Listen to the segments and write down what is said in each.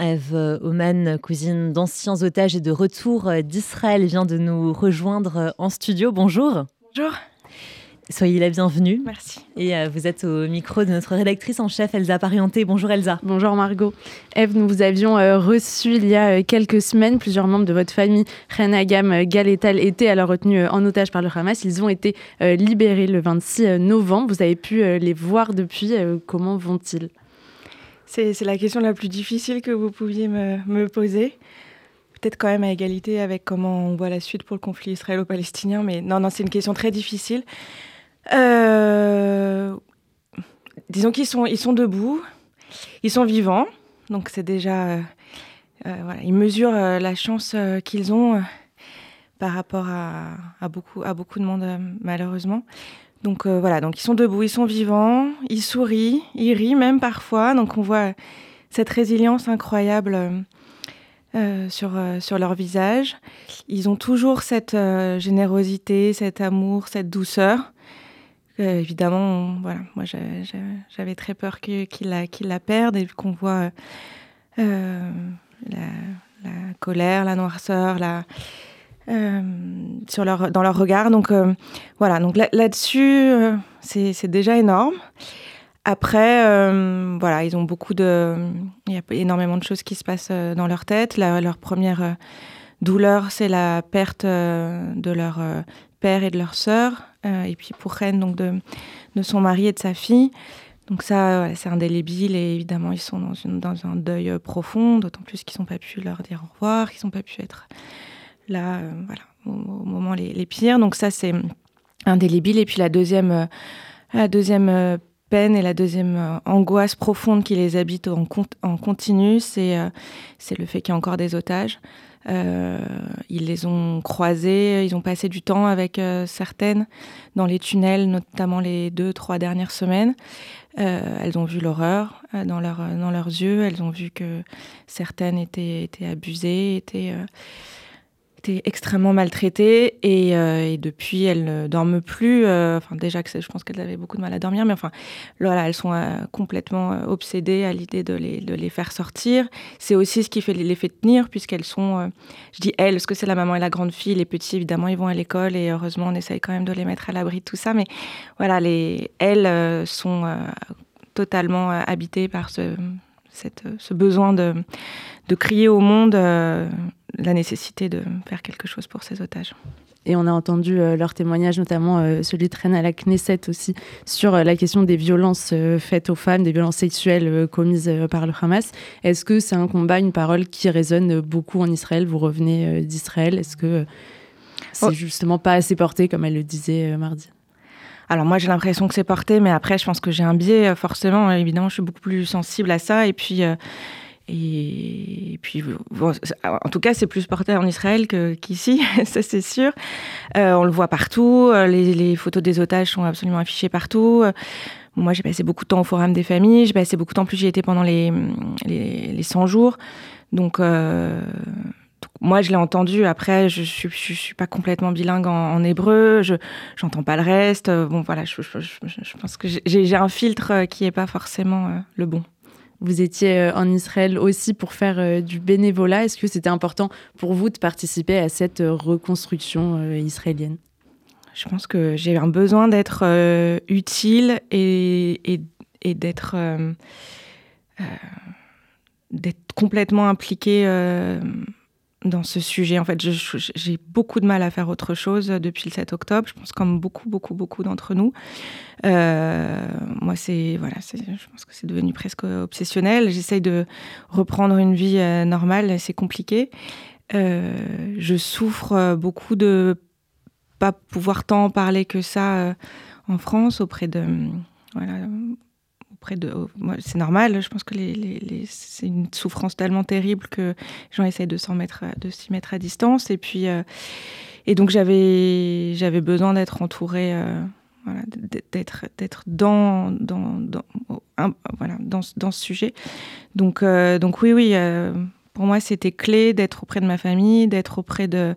Eve Oman, cousine d'anciens otages et de retour d'Israël, vient de nous rejoindre en studio. Bonjour. Bonjour. Soyez la bienvenue. Merci. Et euh, vous êtes au micro de notre rédactrice en chef, Elsa Parienté. Bonjour Elsa. Bonjour Margot. Eve, nous vous avions euh, reçu il y a euh, quelques semaines. Plusieurs membres de votre famille, Renagam, Galetal, étaient alors retenus en otage par le Hamas. Ils ont été libérés le 26 novembre. Vous avez pu les voir depuis. comment vont-ils? C'est, la question la plus difficile que vous pouviez me, me poser peut-être quand même à égalité avec comment on voit la suite pour le conflit israélo-palestinien, mais non, non, c'est une question très difficile. Euh, disons qu'ils sont, ils sont debout, ils sont vivants, donc c'est déjà. Euh, euh, voilà, ils mesurent la chance qu'ils ont par rapport à, beaucoup, à beaucoup de monde, malheureusement. Donc voilà, donc ils sont debout, ils sont vivants, ils sourient, ils rient même parfois, donc on voit cette résilience incroyable. sur, sur leur visage. Ils ont toujours cette générosité, cet amour, cette douceur. Euh, évidemment, voilà, moi j'avais très peur qu'il la, la, perde et qu'on voit euh, la, colère, la noirceur, la, euh, leur, dans leur regard. Donc voilà, donc là-dessus, c'est déjà énorme. Après, voilà, ils ont beaucoup de. Il y a énormément de choses qui se passent dans leur tête. leur première douleur, c'est la perte de leur père et de leur sœur. Euh, et puis pour Rennes, donc de, de, son mari et de sa fille. Donc ça, c'est indélébile et évidemment, ils sont dans, dans un deuil euh, profond, d'autant plus qu'ils n'ont pas pu leur dire au revoir, qu'ils n'ont pas pu être là euh, voilà, au, moment les, les, pires. Donc ça, c'est indélébile. Et puis la deuxième, la deuxième peine et la deuxième angoisse profonde qui les habite en, continu, c'est le fait qu'il y a encore des otages. Euh, ils les ont croisées, ils ont passé du temps avec euh, certaines dans les tunnels, notamment les deux, trois dernières semaines. Euh, elles ont vu l'horreur dans, leur, dans leurs yeux, elles ont vu que certaines étaient, étaient abusées, étaient extrêmement maltraitées et, euh, et, depuis elles ne dorment plus. Euh, enfin déjà que je pense qu'elles avaient beaucoup de mal à dormir, mais enfin voilà, elles sont euh, complètement obsédées à l'idée de les, de les faire sortir. C'est aussi ce qui fait les fait tenir puisqu'elles sont, je dis elles, parce que c'est la maman et la grande fille. Les petits évidemment ils vont à l'école et heureusement on essaye quand même de les mettre à l'abri de tout ça, mais voilà les elles sont totalement habitées par ce, cette, ce besoin de, de crier au monde la nécessité de faire quelque chose pour ces otages. Et on a entendu euh, leur témoignage, notamment euh, celui de Rennes à la Knesset aussi, sur euh, la question des violences faites aux femmes, des violences sexuelles commises par le Hamas. Est-ce que c'est un combat, une parole qui résonne beaucoup en Israël? Vous revenez d'Israël. Est-ce que c'est oh. justement pas assez porté, comme elle le disait mardi? Alors moi j'ai l'impression que c'est porté, mais après je pense que j'ai un biais forcément. Évidemment, je suis beaucoup plus sensible à ça. Et puis et puis, en tout cas, c'est plus porté en Israël qu'ici, ça c'est sûr. Euh, on le voit partout, euh, les, photos des otages sont absolument affichées partout. moi, j'ai passé beaucoup de temps au Forum des familles, j'ai passé beaucoup de temps, plus j'y étais pendant les, les, 100 jours. Donc, euh, moi, je l'ai entendu. Après, je ne suis, je, pas complètement bilingue en, hébreu, je n'entends pas le reste. Bon, voilà, je, je pense que j'ai un filtre qui n'est pas forcément le bon. Vous étiez euh, en Israël aussi pour faire euh, du bénévolat. Est-ce que c'était important pour vous de participer à cette euh, reconstruction israélienne? Je pense que j'ai un besoin d'être utile et, et, d'être d'être complètement impliquée dans ce sujet. En fait, j'ai beaucoup de mal à faire autre chose depuis le 7 octobre. Je pense comme beaucoup, beaucoup, beaucoup d'entre nous. Euh, moi, c'est voilà, je pense que c'est devenu presque obsessionnel. J'essaye de reprendre une vie euh, normale, c'est compliqué. Euh, je souffre beaucoup de pas pouvoir tant parler que ça en France auprès de voilà, de. Oh, c'est normal, je pense que c'est une souffrance tellement terrible que les gens essayent de s'en mettre, de s'y mettre à distance. Et puis, euh, et donc j'avais, j'avais besoin d'être entourée, euh, d'être, d'être dans, dans, dans, voilà, dans, dans, ce sujet. Donc, euh, donc oui, oui, pour moi c'était clé d'être auprès de ma famille, d'être auprès de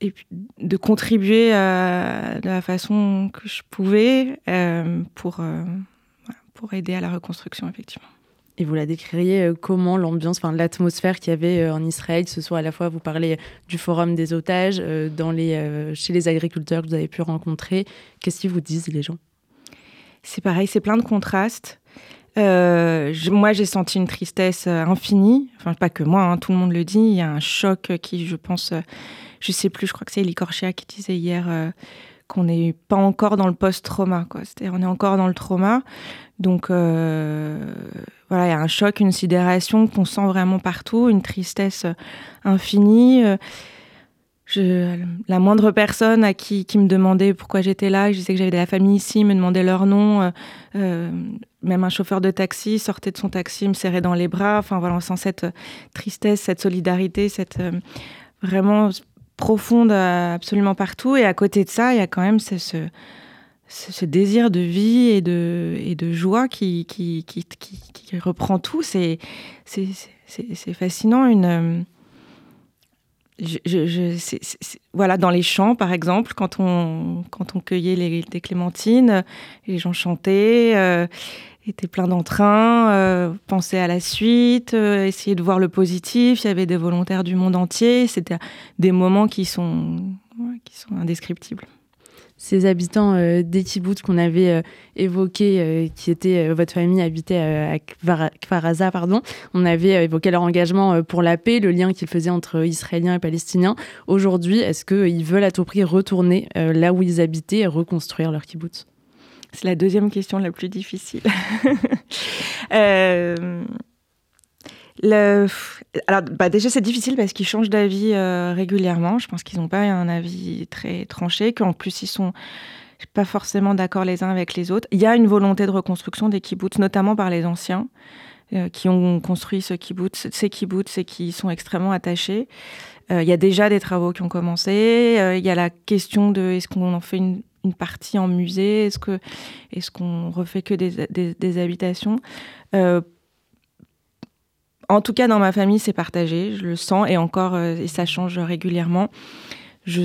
et de contribuer de la façon que je pouvais pour pour aider à la reconstruction, effectivement. Et vous la décririez euh, comment l'ambiance, enfin l'atmosphère qu'il y avait euh, en Israël, ce soit à la fois, vous parlez du forum des otages, euh, dans les, chez les agriculteurs que vous avez pu rencontrer. Qu'est-ce qu'ils vous disent les gens? C'est pareil, c'est plein de contrastes. moi, j'ai senti une tristesse infinie. Enfin, pas que moi, hein, tout le monde le dit. Il y a un choc qui, je pense, je sais plus, je crois que c'est Elie Korchia qui disait hier qu'on n'est pas encore dans le post-trauma. C'est-à-dire, on est encore dans le trauma. Donc, euh, voilà, il y a un choc, une sidération qu'on sent vraiment partout, une tristesse infinie. Je, la moindre personne à qui, qui me demandait pourquoi j'étais là, je disais que j'avais de la famille ici, me demandait leur nom. Euh, euh, même un chauffeur de taxi sortait de son taxi, me serrait dans les bras. Enfin voilà, on sent cette tristesse, cette solidarité, cette vraiment profonde absolument partout. Et à côté de ça, il y a quand même ce, désir de vie et de, joie qui, reprend tout. C'est fascinant. Voilà, dans les champs, par exemple, quand on, cueillait les, clémentines, les gens chantaient. Euh, était plein d'entrain, euh, penser à la suite, euh, essayer de voir le positif. Il y avait des volontaires du monde entier. C'était des moments qui sont, indescriptibles. Ces habitants euh, des kibbutz qu'on avait évoqués, qui étaient votre famille habitait à Kfaraza, pardon, on avait évoqué leur engagement pour la paix, le lien qu'ils faisaient entre Israéliens et Palestiniens. Aujourd'hui, est-ce qu'ils veulent à tout prix retourner là où ils habitaient et reconstruire leur kibbutz c'est la deuxième question la plus difficile. euh, alors, bah déjà, c'est difficile parce qu'ils changent d'avis euh, régulièrement. Je pense qu'ils n'ont pas un avis très tranché, qu'en plus, ils sont pas forcément d'accord les uns avec les autres. Il y a une volonté de reconstruction des kibbutz, notamment par les anciens euh, qui ont construit ce kibbutz, ces kibbutz et qui sont extrêmement attachés. Il y a déjà des travaux qui ont commencé. Il y a la question de est-ce qu'on en fait une une partie en musée? Est-ce qu'on refait que des, des, habitations? Euh, En tout cas, dans ma famille, c'est partagé. Je le sens et encore, euh, et ça change régulièrement. Je,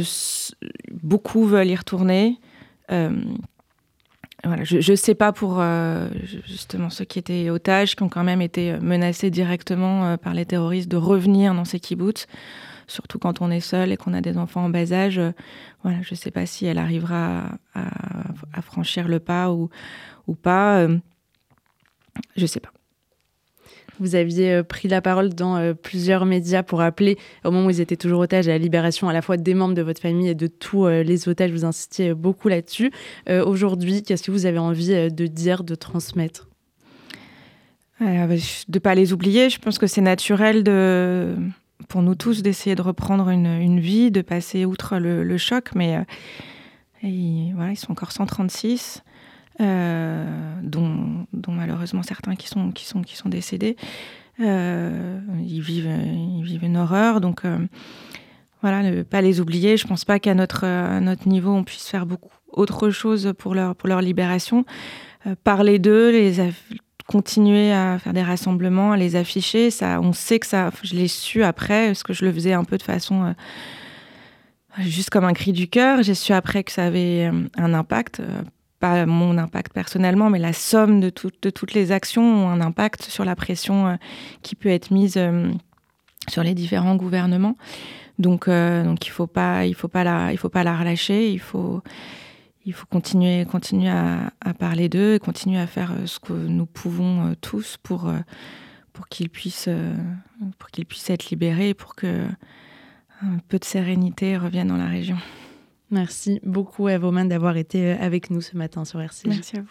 beaucoup veulent y retourner. Euh, voilà, je ne sais pas pour justement ceux qui étaient otages, qui ont quand même été menacés directement par les terroristes de revenir dans ces kibbutz surtout quand on est seul et qu'on a des enfants en bas âge. Euh, voilà, je ne sais pas si elle arrivera à, franchir le pas ou, ou pas. Euh, je ne sais pas. Vous aviez euh, pris la parole dans plusieurs médias pour appeler, au moment où ils étaient toujours otages, à la libération à la fois des membres de votre famille et de tous les otages. Vous insistiez beaucoup là-dessus. Aujourd'hui, qu'est-ce que vous avez envie de dire, de transmettre? De ne pas les oublier. Je pense que c'est naturel de, pour nous tous d'essayer de reprendre une, vie, de passer outre le, choc, mais euh, voilà, ils sont encore 136, euh, dont, dont, malheureusement certains qui sont, qui sont, qui sont décédés. Euh, ils, vivent, ils vivent une horreur, donc voilà, ne pas les oublier. Je pense pas qu'à notre, notre niveau, on puisse faire beaucoup autre chose pour leur, pour leur libération. parler d'eux, les, continuer à faire des rassemblements, à les afficher. Ça, on sait que ça, je l'ai su après, parce que je le faisais un peu de façon euh, juste comme un cri du cœur. J'ai su après que ça avait euh, un impact, euh, pas mon impact personnellement, mais la somme de, toutes les actions ont un impact sur la pression qui peut être mise sur les différents gouvernements. Donc, donc il faut faut pas la, faut pas la relâcher. Il faut il faut continuer, continuer à, parler d'eux et continuer à faire euh, ce que nous pouvons euh, tous pour, euh, pour qu'ils puissent, pour qu'ils puissent être libérés pour que un peu de sérénité revienne dans la région. Merci beaucoup, Eve d'avoir été avec nous ce matin sur RCJ. Merci à vous.